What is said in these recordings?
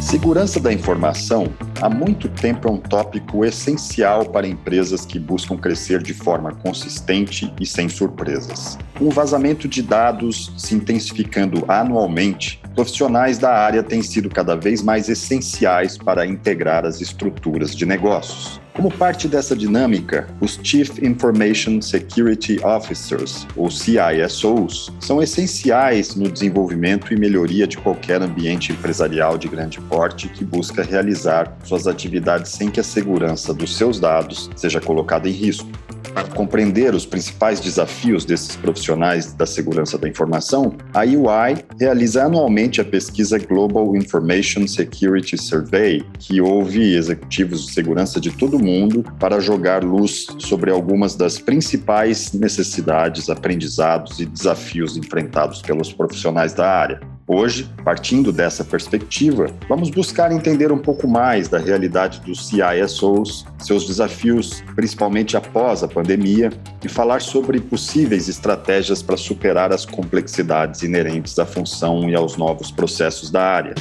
Segurança da informação há muito tempo é um tópico essencial para empresas que buscam crescer de forma consistente e sem surpresas. O vazamento de dados se intensificando anualmente, profissionais da área têm sido cada vez mais essenciais para integrar as estruturas de negócios. Como parte dessa dinâmica, os Chief Information Security Officers, ou CISOs, são essenciais no desenvolvimento e melhoria de qualquer ambiente empresarial de grande porte que busca realizar suas atividades sem que a segurança dos seus dados seja colocada em risco. Para compreender os principais desafios desses profissionais da segurança da informação, a UI realiza anualmente a pesquisa Global Information Security Survey, que ouve executivos de segurança de todo o mundo para jogar luz sobre algumas das principais necessidades, aprendizados e desafios enfrentados pelos profissionais da área. Hoje, partindo dessa perspectiva, vamos buscar entender um pouco mais da realidade dos CISOs, seus desafios, principalmente após a pandemia, e falar sobre possíveis estratégias para superar as complexidades inerentes à função e aos novos processos da área.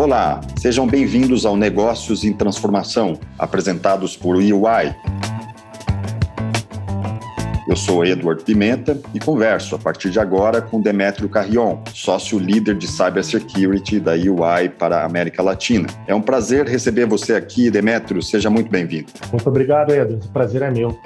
Olá, sejam bem-vindos ao Negócios em Transformação, apresentados por UI. Eu sou Edward Pimenta e converso a partir de agora com Demetrio Carrion, sócio líder de Cybersecurity da UI para a América Latina. É um prazer receber você aqui, Demetrio. Seja muito bem-vindo. Muito obrigado, Edward. O prazer é meu.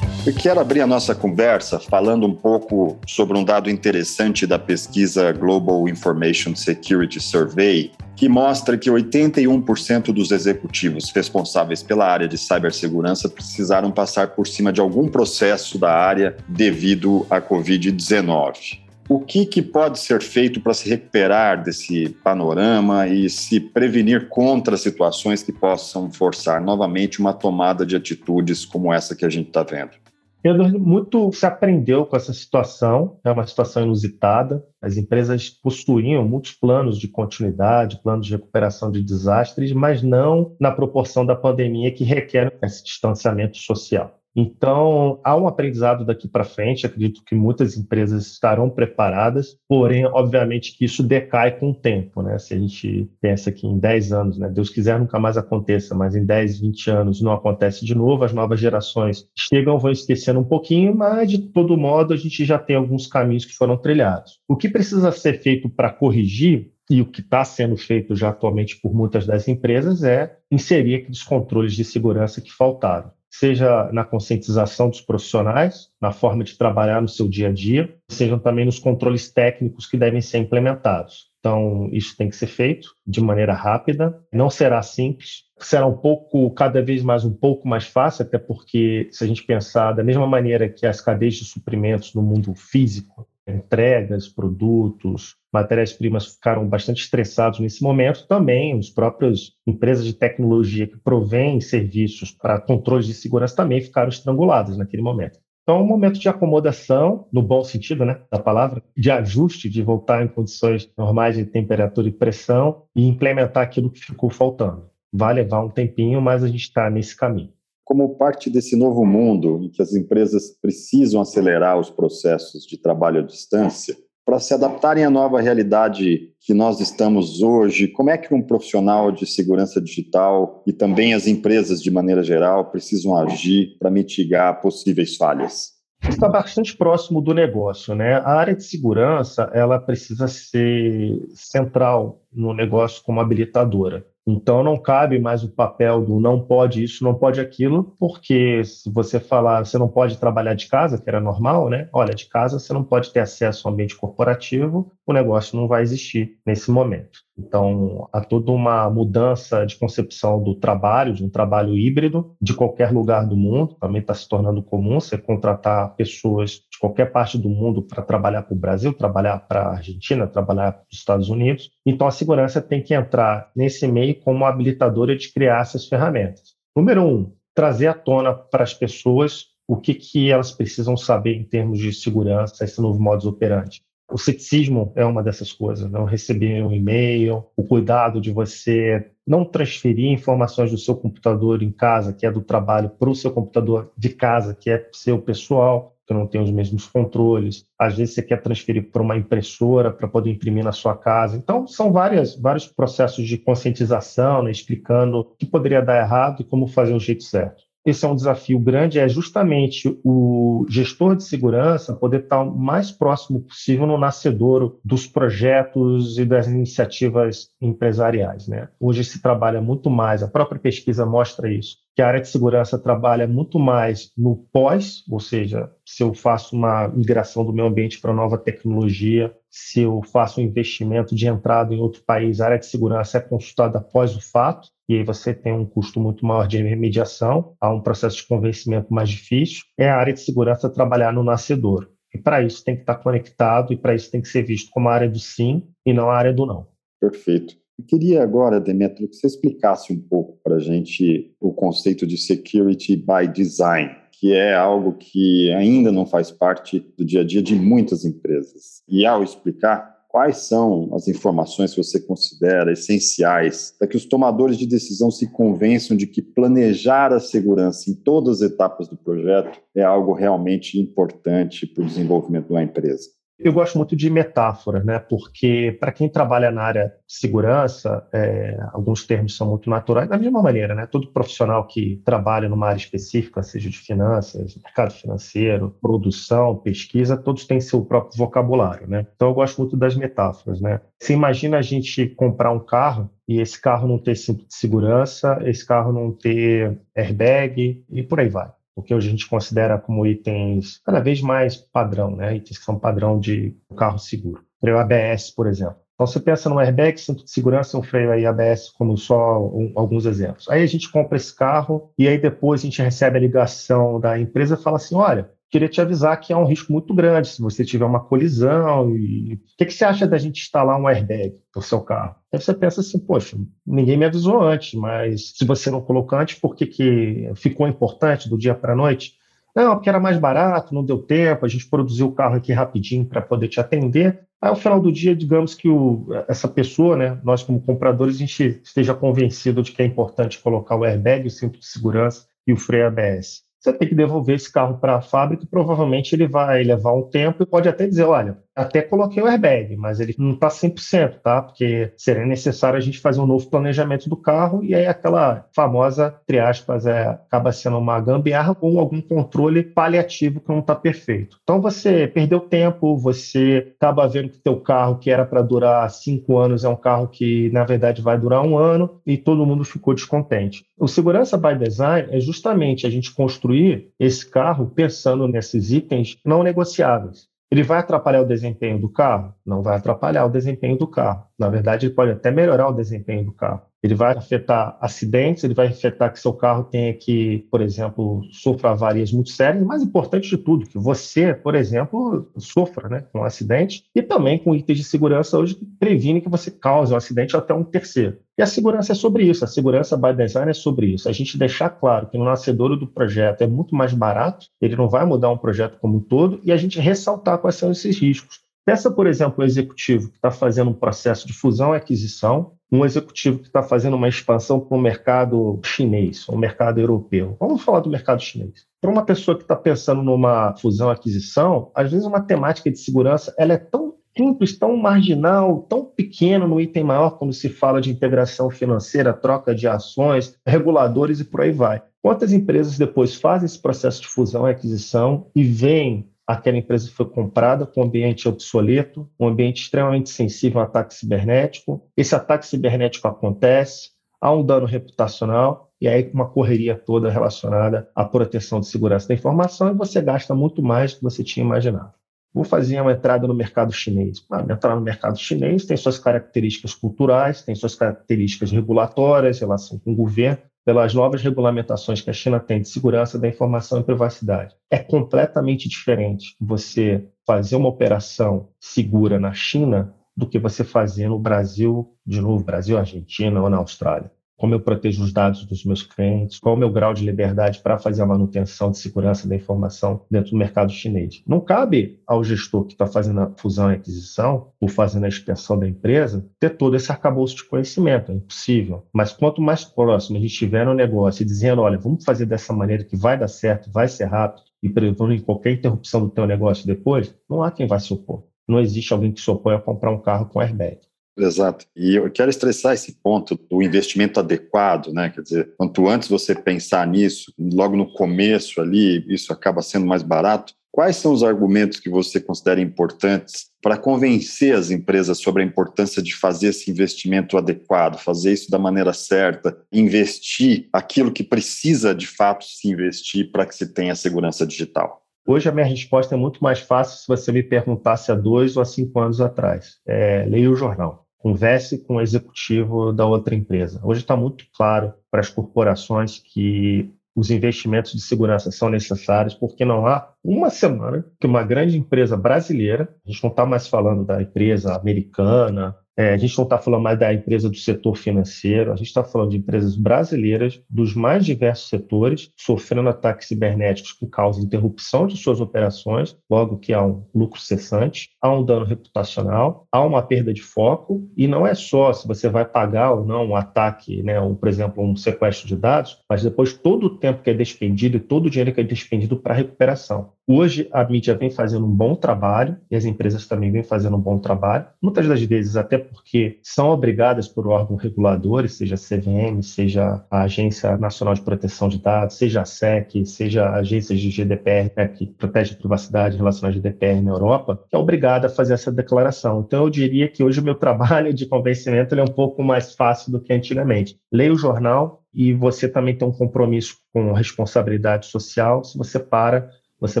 Eu quero abrir a nossa conversa falando um pouco sobre um dado interessante da pesquisa Global Information Security Survey, que mostra que 81% dos executivos responsáveis pela área de cibersegurança precisaram passar por cima de algum processo da área devido à Covid-19. O que, que pode ser feito para se recuperar desse panorama e se prevenir contra situações que possam forçar novamente uma tomada de atitudes como essa que a gente está vendo? Pedro, muito se aprendeu com essa situação, é uma situação inusitada. As empresas possuíam muitos planos de continuidade, planos de recuperação de desastres, mas não na proporção da pandemia que requer esse distanciamento social. Então, há um aprendizado daqui para frente, acredito que muitas empresas estarão preparadas, porém, obviamente que isso decai com o tempo, né? Se a gente pensa que em 10 anos, né, Deus quiser nunca mais aconteça, mas em 10, 20 anos não acontece de novo, as novas gerações chegam, vão esquecendo um pouquinho, mas de todo modo a gente já tem alguns caminhos que foram trilhados. O que precisa ser feito para corrigir e o que está sendo feito já atualmente por muitas das empresas é inserir aqueles controles de segurança que faltaram seja na conscientização dos profissionais, na forma de trabalhar no seu dia a dia, sejam também nos controles técnicos que devem ser implementados. Então, isso tem que ser feito de maneira rápida, não será simples, será um pouco, cada vez mais um pouco mais fácil, até porque se a gente pensar da mesma maneira que as cadeias de suprimentos no mundo físico entregas, produtos, matérias-primas ficaram bastante estressados nesse momento. Também as próprias empresas de tecnologia que provêm serviços para controles de segurança também ficaram estranguladas naquele momento. Então, é um momento de acomodação, no bom sentido né, da palavra, de ajuste, de voltar em condições normais de temperatura e pressão e implementar aquilo que ficou faltando. Vai levar um tempinho, mas a gente está nesse caminho como parte desse novo mundo em que as empresas precisam acelerar os processos de trabalho à distância, para se adaptarem à nova realidade que nós estamos hoje, como é que um profissional de segurança digital e também as empresas de maneira geral precisam agir para mitigar possíveis falhas? Está bastante próximo do negócio, né? A área de segurança ela precisa ser central no negócio como habilitadora. Então não cabe mais o papel do não pode isso, não pode aquilo, porque se você falar, você não pode trabalhar de casa, que era normal, né? Olha, de casa você não pode ter acesso ao ambiente corporativo, o negócio não vai existir nesse momento. Então, há toda uma mudança de concepção do trabalho, de um trabalho híbrido, de qualquer lugar do mundo. Também está se tornando comum você contratar pessoas de qualquer parte do mundo para trabalhar para o Brasil, trabalhar para a Argentina, trabalhar para os Estados Unidos. Então, a segurança tem que entrar nesse meio como habilitadora de criar essas ferramentas. Número um, trazer à tona para as pessoas o que, que elas precisam saber em termos de segurança, esse novo modus operandi. O ceticismo é uma dessas coisas, não receber um e-mail, o cuidado de você não transferir informações do seu computador em casa, que é do trabalho, para o seu computador de casa, que é seu pessoal, que não tem os mesmos controles. Às vezes você quer transferir para uma impressora para poder imprimir na sua casa. Então, são várias, vários processos de conscientização, né, explicando o que poderia dar errado e como fazer o jeito certo esse é um desafio grande, é justamente o gestor de segurança poder estar o mais próximo possível no nascedouro dos projetos e das iniciativas empresariais. Né? Hoje se trabalha muito mais, a própria pesquisa mostra isso, que a área de segurança trabalha muito mais no pós, ou seja, se eu faço uma migração do meu ambiente para nova tecnologia, se eu faço um investimento de entrada em outro país, a área de segurança é consultada após o fato, e aí você tem um custo muito maior de remediação, há um processo de convencimento mais difícil, é a área de segurança trabalhar no nascedor. E para isso tem que estar conectado e para isso tem que ser visto como a área do sim e não a área do não. Perfeito. Eu queria agora, Demetrio, que você explicasse um pouco para a gente o conceito de security by design, que é algo que ainda não faz parte do dia a dia de muitas empresas. E ao explicar, quais são as informações que você considera essenciais para que os tomadores de decisão se convençam de que planejar a segurança em todas as etapas do projeto é algo realmente importante para o desenvolvimento de uma empresa? Eu gosto muito de metáforas, né? Porque para quem trabalha na área de segurança, é, alguns termos são muito naturais. Da mesma maneira, né? Todo profissional que trabalha numa área específica, seja de finanças, mercado financeiro, produção, pesquisa, todos têm seu próprio vocabulário, né? Então eu gosto muito das metáforas, né? Você imagina a gente comprar um carro e esse carro não ter cinto de segurança, esse carro não ter airbag e por aí vai o que hoje a gente considera como itens cada vez mais padrão, né? itens que são padrão de carro seguro. Freio ABS, por exemplo. Então, você pensa no airbag, cinto de segurança, um freio aí ABS, como só um, alguns exemplos. Aí a gente compra esse carro e aí depois a gente recebe a ligação da empresa e fala assim, olha, queria te avisar que há um risco muito grande se você tiver uma colisão. E o que, que você acha da gente instalar um airbag no seu carro? Aí você pensa assim, poxa, ninguém me avisou antes, mas se você não colocou antes, por que, que ficou importante do dia para a noite? Não, porque era mais barato, não deu tempo, a gente produziu o carro aqui rapidinho para poder te atender. Aí, ao final do dia, digamos que o, essa pessoa, né, nós como compradores, a gente esteja convencido de que é importante colocar o airbag, o cinto de segurança e o freio ABS você tem que devolver esse carro para a fábrica provavelmente ele vai levar um tempo e pode até dizer, olha, até coloquei o airbag, mas ele não está 100%, tá? Porque seria necessário a gente fazer um novo planejamento do carro e aí aquela famosa, entre aspas, é, acaba sendo uma gambiarra com algum controle paliativo que não está perfeito. Então você perdeu tempo, você acaba vendo que teu carro que era para durar cinco anos é um carro que na verdade vai durar um ano e todo mundo ficou descontente. O segurança by design é justamente a gente construir esse carro pensando nesses itens não negociáveis. Ele vai atrapalhar o desempenho do carro? Não vai atrapalhar o desempenho do carro. Na verdade, ele pode até melhorar o desempenho do carro. Ele vai afetar acidentes, ele vai afetar que seu carro tenha que, por exemplo, sofra avarias muito sérias, mais importante de tudo, que você, por exemplo, sofra né, um acidente e também com itens de segurança hoje que previne que você cause um acidente até um terceiro. E a segurança é sobre isso, a segurança by design é sobre isso. A gente deixar claro que no nascedouro do projeto é muito mais barato, ele não vai mudar um projeto como um todo, e a gente ressaltar quais são esses riscos. Peça, por exemplo, o executivo que está fazendo um processo de fusão e aquisição, um executivo que está fazendo uma expansão para o mercado chinês, ou mercado europeu. Vamos falar do mercado chinês. Para uma pessoa que está pensando numa fusão aquisição, às vezes uma temática de segurança ela é tão simples, tão marginal, tão pequena no item maior quando se fala de integração financeira, troca de ações, reguladores e por aí vai. Quantas empresas depois fazem esse processo de fusão e aquisição e veem aquela empresa foi comprada com um ambiente obsoleto, um ambiente extremamente sensível a ataque cibernético. Esse ataque cibernético acontece, há um dano reputacional e aí uma correria toda relacionada à proteção de segurança da informação e você gasta muito mais do que você tinha imaginado. Vou fazer uma entrada no mercado chinês. Ah, entrar no mercado chinês tem suas características culturais, tem suas características regulatórias, relação com o governo, pelas novas regulamentações que a China tem de segurança da informação e privacidade. É completamente diferente você fazer uma operação segura na China do que você fazer no Brasil, de novo, Brasil, Argentina ou na Austrália. Como eu protejo os dados dos meus clientes, qual é o meu grau de liberdade para fazer a manutenção de segurança da informação dentro do mercado chinês. Não cabe ao gestor que está fazendo a fusão e aquisição, ou fazendo a expansão da empresa, ter todo esse arcabouço de conhecimento, é impossível. Mas quanto mais próximo a gente estiver no negócio e dizendo, olha, vamos fazer dessa maneira que vai dar certo, vai ser rápido, e prevendo qualquer interrupção do teu negócio depois, não há quem vai se opor. Não existe alguém que se opõe a comprar um carro com airbag. Exato. E eu quero estressar esse ponto do investimento adequado, né? Quer dizer, quanto antes você pensar nisso, logo no começo ali, isso acaba sendo mais barato. Quais são os argumentos que você considera importantes para convencer as empresas sobre a importância de fazer esse investimento adequado, fazer isso da maneira certa, investir aquilo que precisa de fato se investir para que se tenha segurança digital? Hoje a minha resposta é muito mais fácil se você me perguntasse há dois ou há cinco anos atrás. É, leia o jornal, converse com o executivo da outra empresa. Hoje está muito claro para as corporações que os investimentos de segurança são necessários, porque não há uma semana que uma grande empresa brasileira, a gente não está mais falando da empresa americana é, a gente não está falando mais da empresa do setor financeiro, a gente está falando de empresas brasileiras dos mais diversos setores, sofrendo ataques cibernéticos que causam interrupção de suas operações, logo que há um lucro cessante, há um dano reputacional, há uma perda de foco, e não é só se você vai pagar ou não um ataque, né, ou, por exemplo, um sequestro de dados, mas depois todo o tempo que é despendido e todo o dinheiro que é despendido para recuperação. Hoje, a mídia vem fazendo um bom trabalho e as empresas também vêm fazendo um bom trabalho, muitas das vezes até porque são obrigadas por órgão regulador, seja a CVM, seja a Agência Nacional de Proteção de Dados, seja a SEC, seja agências de GDPR, né, que protege a privacidade em relação à GDPR na Europa, que é obrigada a fazer essa declaração. Então, eu diria que hoje o meu trabalho de convencimento é um pouco mais fácil do que antigamente. Leia o jornal e você também tem um compromisso com responsabilidade social se você para você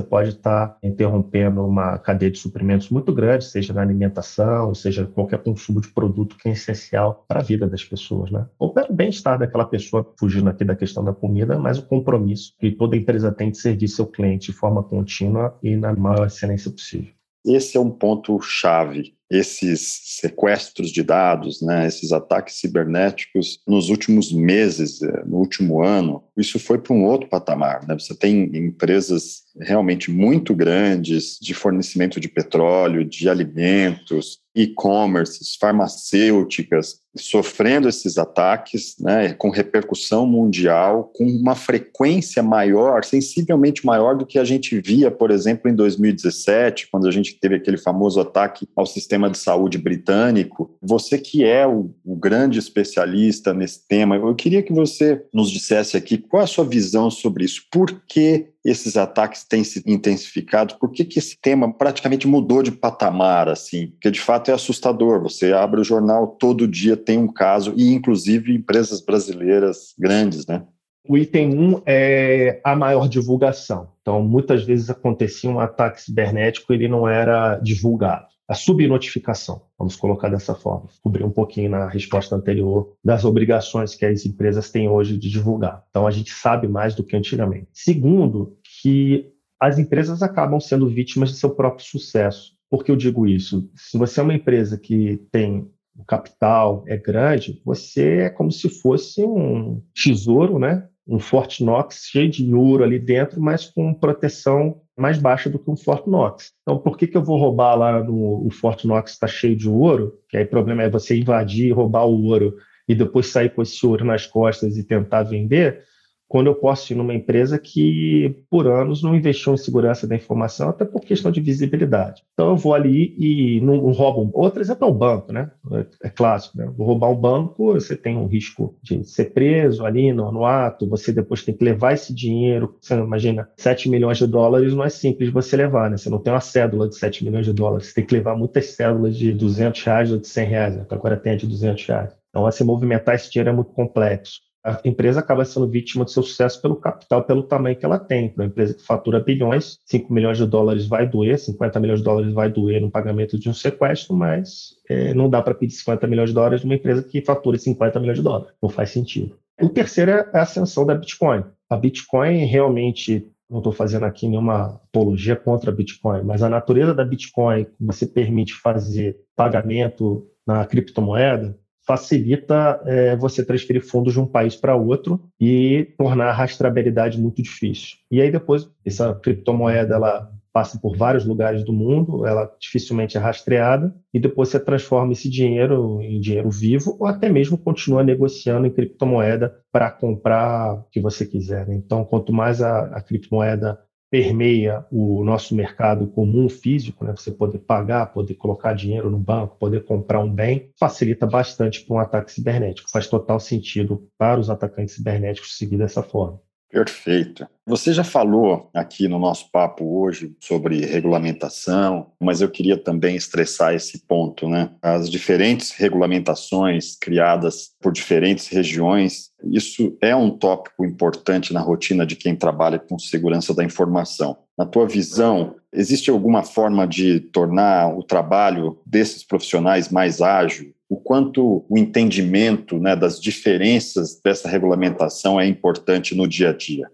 pode estar interrompendo uma cadeia de suprimentos muito grande, seja na alimentação, seja qualquer consumo de produto que é essencial para a vida das pessoas, né? Ou para o bem-estar daquela pessoa, fugindo aqui da questão da comida, mas o compromisso que toda empresa tem de servir seu cliente de forma contínua e na maior excelência possível. Esse é um ponto chave esses sequestros de dados, né, esses ataques cibernéticos nos últimos meses, eh, no último ano, isso foi para um outro patamar. Né? Você tem empresas realmente muito grandes de fornecimento de petróleo, de alimentos, e-commerces, farmacêuticas, sofrendo esses ataques, né, com repercussão mundial, com uma frequência maior, sensivelmente maior do que a gente via, por exemplo, em 2017, quando a gente teve aquele famoso ataque ao sistema de saúde britânico. Você que é o, o grande especialista nesse tema, eu queria que você nos dissesse aqui qual é a sua visão sobre isso. Por que esses ataques têm se intensificado? Por que, que esse tema praticamente mudou de patamar, assim? Porque, de fato, é assustador. Você abre o jornal, todo dia tem um caso, e inclusive empresas brasileiras grandes, né? O item 1 um é a maior divulgação. Então, muitas vezes acontecia um ataque cibernético, ele não era divulgado a subnotificação, vamos colocar dessa forma. Cobrir um pouquinho na resposta anterior das obrigações que as empresas têm hoje de divulgar. Então, a gente sabe mais do que antigamente. Segundo, que as empresas acabam sendo vítimas de seu próprio sucesso. Por que eu digo isso? Se você é uma empresa que tem o capital é grande, você é como se fosse um tesouro, né? Um Fort Knox cheio de ouro ali dentro, mas com proteção mais baixa do que um Fort Knox. Então, por que, que eu vou roubar lá no o Fort Knox está cheio de ouro? Que aí o problema é você invadir, roubar o ouro e depois sair com esse ouro nas costas e tentar vender quando eu posso ir numa empresa que, por anos, não investiu em segurança da informação, até por questão de visibilidade. Então, eu vou ali e não, roubo. Outro exemplo é o banco, né? É, é, clássico, né? Vou roubar um banco, você tem um risco de ser preso ali no, no, ato, você depois tem que levar esse dinheiro. Você imagina, 7 milhões de dólares não é simples você levar, né? Você não tem uma cédula de 7 milhões de dólares, você tem que levar muitas cédulas de 200 reais ou de 100 reais, né? agora tem a de 200 reais. Então, assim, movimentar esse dinheiro é muito complexo a empresa acaba sendo vítima do seu sucesso pelo capital, pelo tamanho que ela tem. Uma empresa que fatura bilhões, 5 milhões de dólares vai doer, 50 milhões de dólares vai doer no pagamento de um sequestro, mas é, não dá para pedir 50 milhões de dólares de uma empresa que fatura 50 milhões de dólares. Não faz sentido. O terceiro é a ascensão da Bitcoin. A Bitcoin realmente não estou fazendo aqui nenhuma apologia contra a Bitcoin, mas a natureza da Bitcoin, você permite fazer pagamento na criptomoeda, facilita é, você transferir fundos de um país para outro e tornar a rastreabilidade muito difícil. E aí depois essa criptomoeda ela passa por vários lugares do mundo, ela dificilmente é rastreada e depois você transforma esse dinheiro em dinheiro vivo ou até mesmo continua negociando em criptomoeda para comprar o que você quiser. Né? Então, quanto mais a, a criptomoeda permeia o nosso mercado comum físico, né? Você poder pagar, poder colocar dinheiro no banco, poder comprar um bem, facilita bastante para um ataque cibernético. Faz total sentido para os atacantes cibernéticos seguir dessa forma. Perfeito. Você já falou aqui no nosso papo hoje sobre regulamentação, mas eu queria também estressar esse ponto, né? As diferentes regulamentações criadas por diferentes regiões, isso é um tópico importante na rotina de quem trabalha com segurança da informação. Na tua visão, existe alguma forma de tornar o trabalho desses profissionais mais ágil, o quanto o entendimento né, das diferenças dessa regulamentação é importante no dia a dia?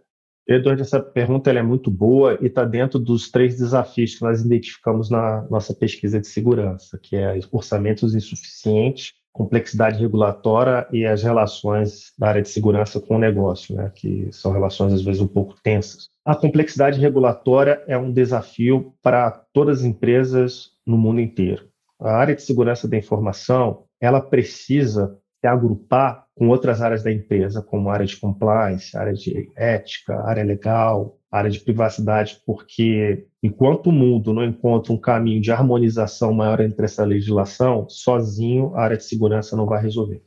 Eduardo, essa pergunta é muito boa e está dentro dos três desafios que nós identificamos na nossa pesquisa de segurança, que é orçamentos insuficientes, complexidade regulatória e as relações da área de segurança com o negócio, né, que são relações às vezes um pouco tensas. A complexidade regulatória é um desafio para todas as empresas no mundo inteiro. A área de segurança da informação ela precisa se agrupar com outras áreas da empresa, como área de compliance, área de ética, área legal, área de privacidade, porque enquanto o mundo não encontra um caminho de harmonização maior entre essa legislação, sozinho a área de segurança não vai resolver.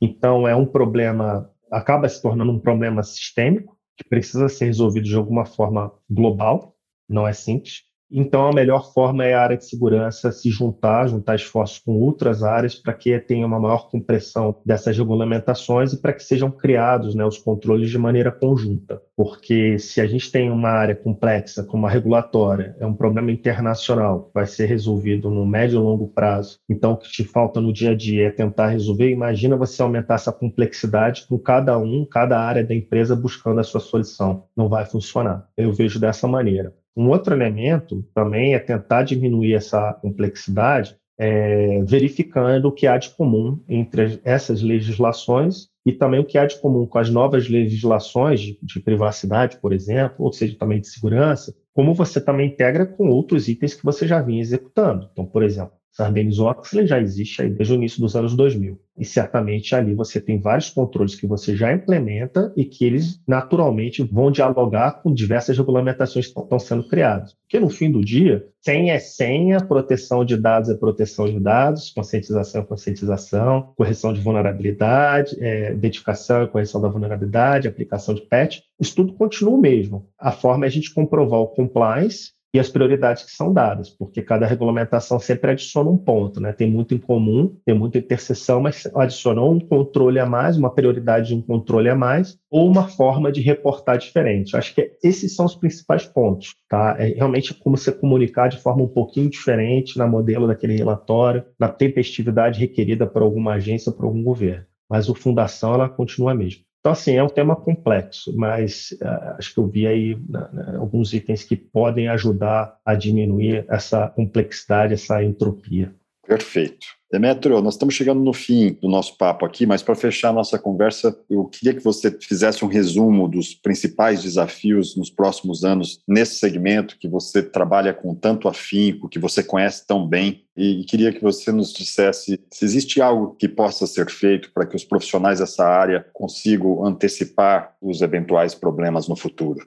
Então é um problema, acaba se tornando um problema sistêmico que precisa ser resolvido de alguma forma global, não é simples. Então, a melhor forma é a área de segurança se juntar, juntar esforços com outras áreas para que tenha uma maior compressão dessas regulamentações e para que sejam criados né, os controles de maneira conjunta. Porque se a gente tem uma área complexa, como a regulatória, é um problema internacional, vai ser resolvido no médio e longo prazo. Então, o que te falta no dia a dia é tentar resolver. Imagina você aumentar essa complexidade com cada um, cada área da empresa buscando a sua solução. Não vai funcionar. Eu vejo dessa maneira. Um outro elemento também é tentar diminuir essa complexidade, é, verificando o que há de comum entre essas legislações e também o que há de comum com as novas legislações de, de privacidade, por exemplo, ou seja, também de segurança, como você também integra com outros itens que você já vinha executando. Então, por exemplo, Sarbanes-Oxley já existe aí desde o início dos anos 2000. E certamente ali você tem vários controles que você já implementa e que eles naturalmente vão dialogar com diversas regulamentações que estão sendo criadas. Porque no fim do dia, senha é senha, proteção de dados é proteção de dados, conscientização é conscientização, correção de vulnerabilidade, é, identificação e correção da vulnerabilidade, aplicação de patch, isso tudo continua o mesmo. A forma é a gente comprovar o compliance e as prioridades que são dadas, porque cada regulamentação sempre adiciona um ponto, né? Tem muito em comum, tem muita interseção, mas adiciona um controle a mais, uma prioridade de um controle a mais, ou uma forma de reportar diferente. Acho que esses são os principais pontos, tá? É realmente como você comunicar de forma um pouquinho diferente na modelo daquele relatório, na tempestividade requerida por alguma agência, por algum governo. Mas o fundação ela continua a mesma. Então, assim, é um tema complexo, mas uh, acho que eu vi aí né, alguns itens que podem ajudar a diminuir essa complexidade, essa entropia. Perfeito. Demetrio, nós estamos chegando no fim do nosso papo aqui, mas para fechar a nossa conversa, eu queria que você fizesse um resumo dos principais desafios nos próximos anos nesse segmento que você trabalha com tanto afinco, que você conhece tão bem, e queria que você nos dissesse se existe algo que possa ser feito para que os profissionais dessa área consigam antecipar os eventuais problemas no futuro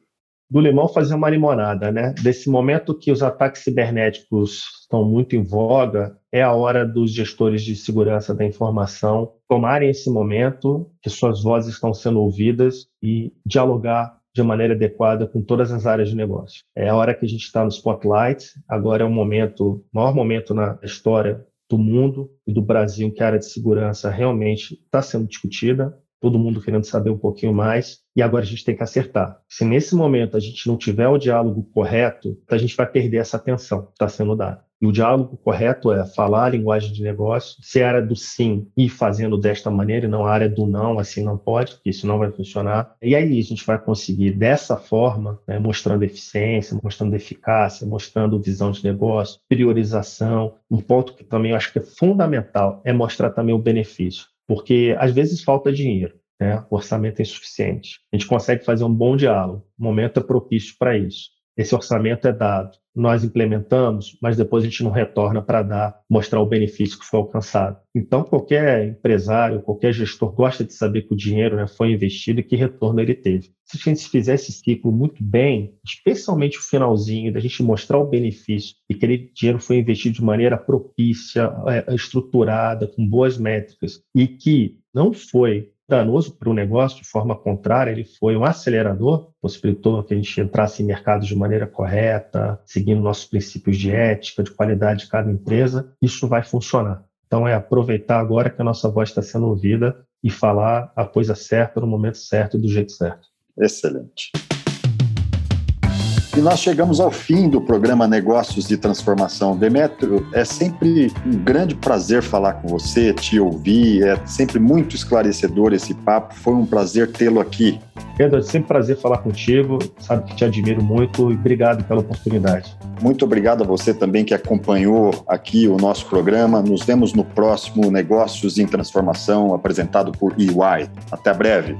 do limão fazer uma limonada, né? Desse momento que os ataques cibernéticos estão muito em voga, é a hora dos gestores de segurança da informação tomarem esse momento, que suas vozes estão sendo ouvidas e dialogar de maneira adequada com todas as áreas de negócio. É a hora que a gente está no spotlight, agora é o momento, o maior momento na história do mundo e do Brasil que a área de segurança realmente está sendo discutida. Todo mundo querendo saber um pouquinho mais, e agora a gente tem que acertar. Se nesse momento a gente não tiver o diálogo correto, a gente vai perder essa atenção que está sendo dada. E o diálogo correto é falar a linguagem de negócio, ser a área do sim e fazendo desta maneira, e não a área do não, assim não pode, porque isso não vai funcionar. E aí a gente vai conseguir, dessa forma, né, mostrando eficiência, mostrando eficácia, mostrando visão de negócio, priorização. Um ponto que também eu acho que é fundamental é mostrar também o benefício, porque às vezes falta dinheiro. Né? O orçamento é insuficiente. A gente consegue fazer um bom diálogo. O momento é propício para isso. Esse orçamento é dado nós implementamos, mas depois a gente não retorna para dar, mostrar o benefício que foi alcançado. Então, qualquer empresário, qualquer gestor gosta de saber que o dinheiro né, foi investido e que retorno ele teve. Se a gente fizer esse ciclo muito bem, especialmente o finalzinho, da gente mostrar o benefício e que aquele dinheiro foi investido de maneira propícia, é, estruturada, com boas métricas, e que não foi danoso para o negócio, de forma contrária, ele foi um acelerador, possibilitou que a gente entrasse em mercados de maneira correta, seguindo nossos princípios de ética, de qualidade de cada empresa, isso vai funcionar. Então, é aproveitar agora que a nossa voz está sendo ouvida e falar a coisa certa no momento certo e do jeito certo. Excelente. E nós chegamos ao fim do programa Negócios de Transformação. Demetrio, é sempre um grande prazer falar com você, te ouvir, é sempre muito esclarecedor esse papo. Foi um prazer tê-lo aqui. Pedro, é sempre um prazer falar contigo, sabe que te admiro muito e obrigado pela oportunidade. Muito obrigado a você também que acompanhou aqui o nosso programa. Nos vemos no próximo Negócios em Transformação, apresentado por EY. Até breve.